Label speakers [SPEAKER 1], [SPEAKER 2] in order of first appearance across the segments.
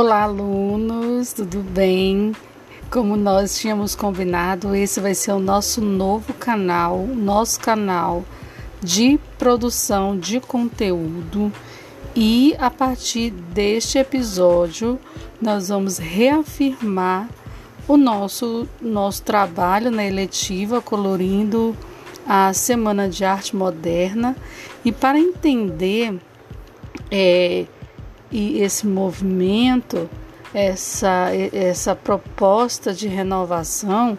[SPEAKER 1] Olá, alunos, tudo bem? Como nós tínhamos combinado, esse vai ser o nosso novo canal, nosso canal de produção de conteúdo. E a partir deste episódio, nós vamos reafirmar o nosso, nosso trabalho na eletiva, colorindo a Semana de Arte Moderna. E para entender é, e esse movimento, essa, essa proposta de renovação,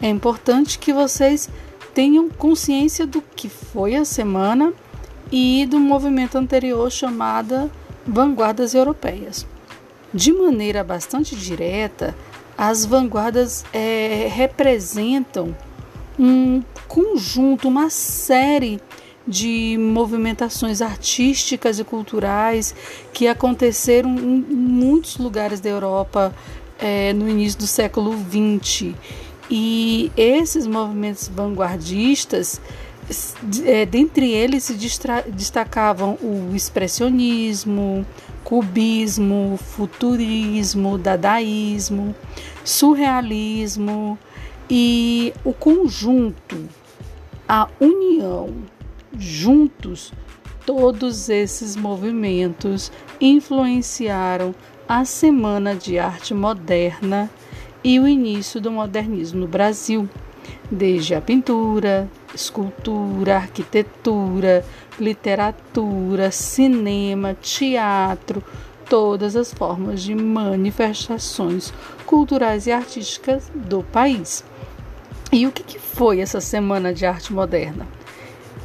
[SPEAKER 1] é importante que vocês tenham consciência do que foi a semana e do movimento anterior chamada Vanguardas Europeias. De maneira bastante direta, as vanguardas é, representam um conjunto, uma série de movimentações artísticas e culturais que aconteceram em muitos lugares da Europa é, no início do século XX. E esses movimentos vanguardistas, é, dentre eles se destacavam o expressionismo, cubismo, futurismo, dadaísmo, surrealismo e o conjunto, a união Juntos, todos esses movimentos influenciaram a Semana de Arte Moderna e o início do modernismo no Brasil, desde a pintura, escultura, arquitetura, literatura, cinema, teatro, todas as formas de manifestações culturais e artísticas do país. E o que foi essa Semana de Arte Moderna?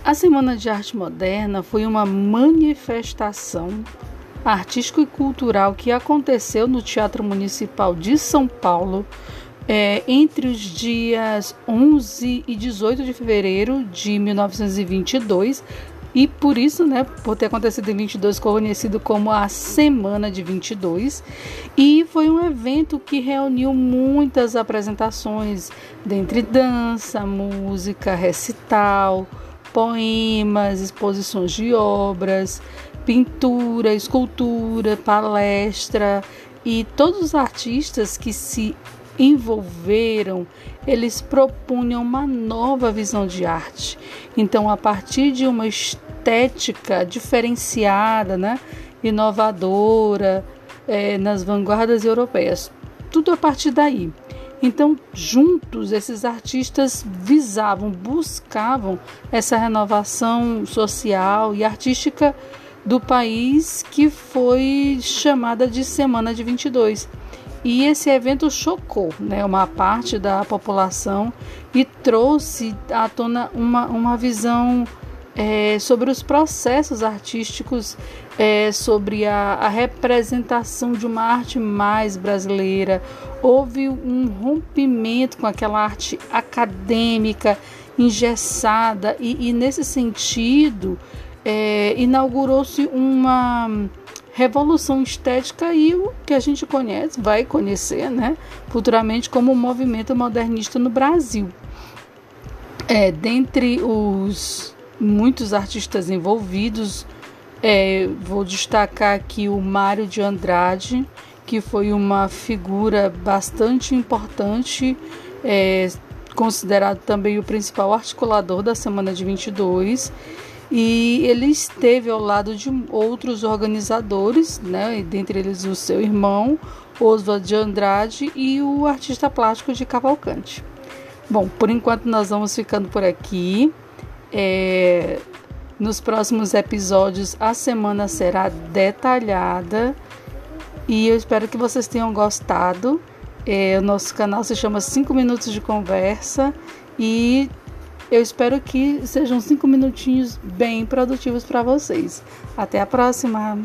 [SPEAKER 1] A Semana de Arte Moderna foi uma manifestação artística e cultural que aconteceu no Teatro Municipal de São Paulo é, entre os dias 11 e 18 de fevereiro de 1922 e por isso, né, por ter acontecido em 22, conhecido como a Semana de 22, e foi um evento que reuniu muitas apresentações, dentre dança, música, recital, poemas, exposições de obras, pintura, escultura, palestra e todos os artistas que se envolveram, eles propunham uma nova visão de arte. Então, a partir de uma estética diferenciada, né, inovadora, é, nas vanguardas europeias, tudo a partir daí. Então, juntos, esses artistas visavam, buscavam essa renovação social e artística do país que foi chamada de Semana de 22. E esse evento chocou né, uma parte da população e trouxe à tona uma, uma visão é, sobre os processos artísticos, é, sobre a, a, representação de uma arte mais brasileira. Houve um rompimento com aquela arte acadêmica, engessada, e, e nesse sentido é, inaugurou-se uma revolução estética e o que a gente conhece, vai conhecer né, futuramente como o movimento modernista no Brasil. É, dentre os muitos artistas envolvidos. É, vou destacar aqui o Mário de Andrade, que foi uma figura bastante importante, é, considerado também o principal articulador da Semana de 22. E ele esteve ao lado de outros organizadores, né, dentre eles o seu irmão, Oswald de Andrade, e o artista plástico de Cavalcante. Bom, por enquanto nós vamos ficando por aqui. É, nos próximos episódios a semana será detalhada e eu espero que vocês tenham gostado. É, o nosso canal se chama 5 Minutos de Conversa e eu espero que sejam cinco minutinhos bem produtivos para vocês. Até a próxima!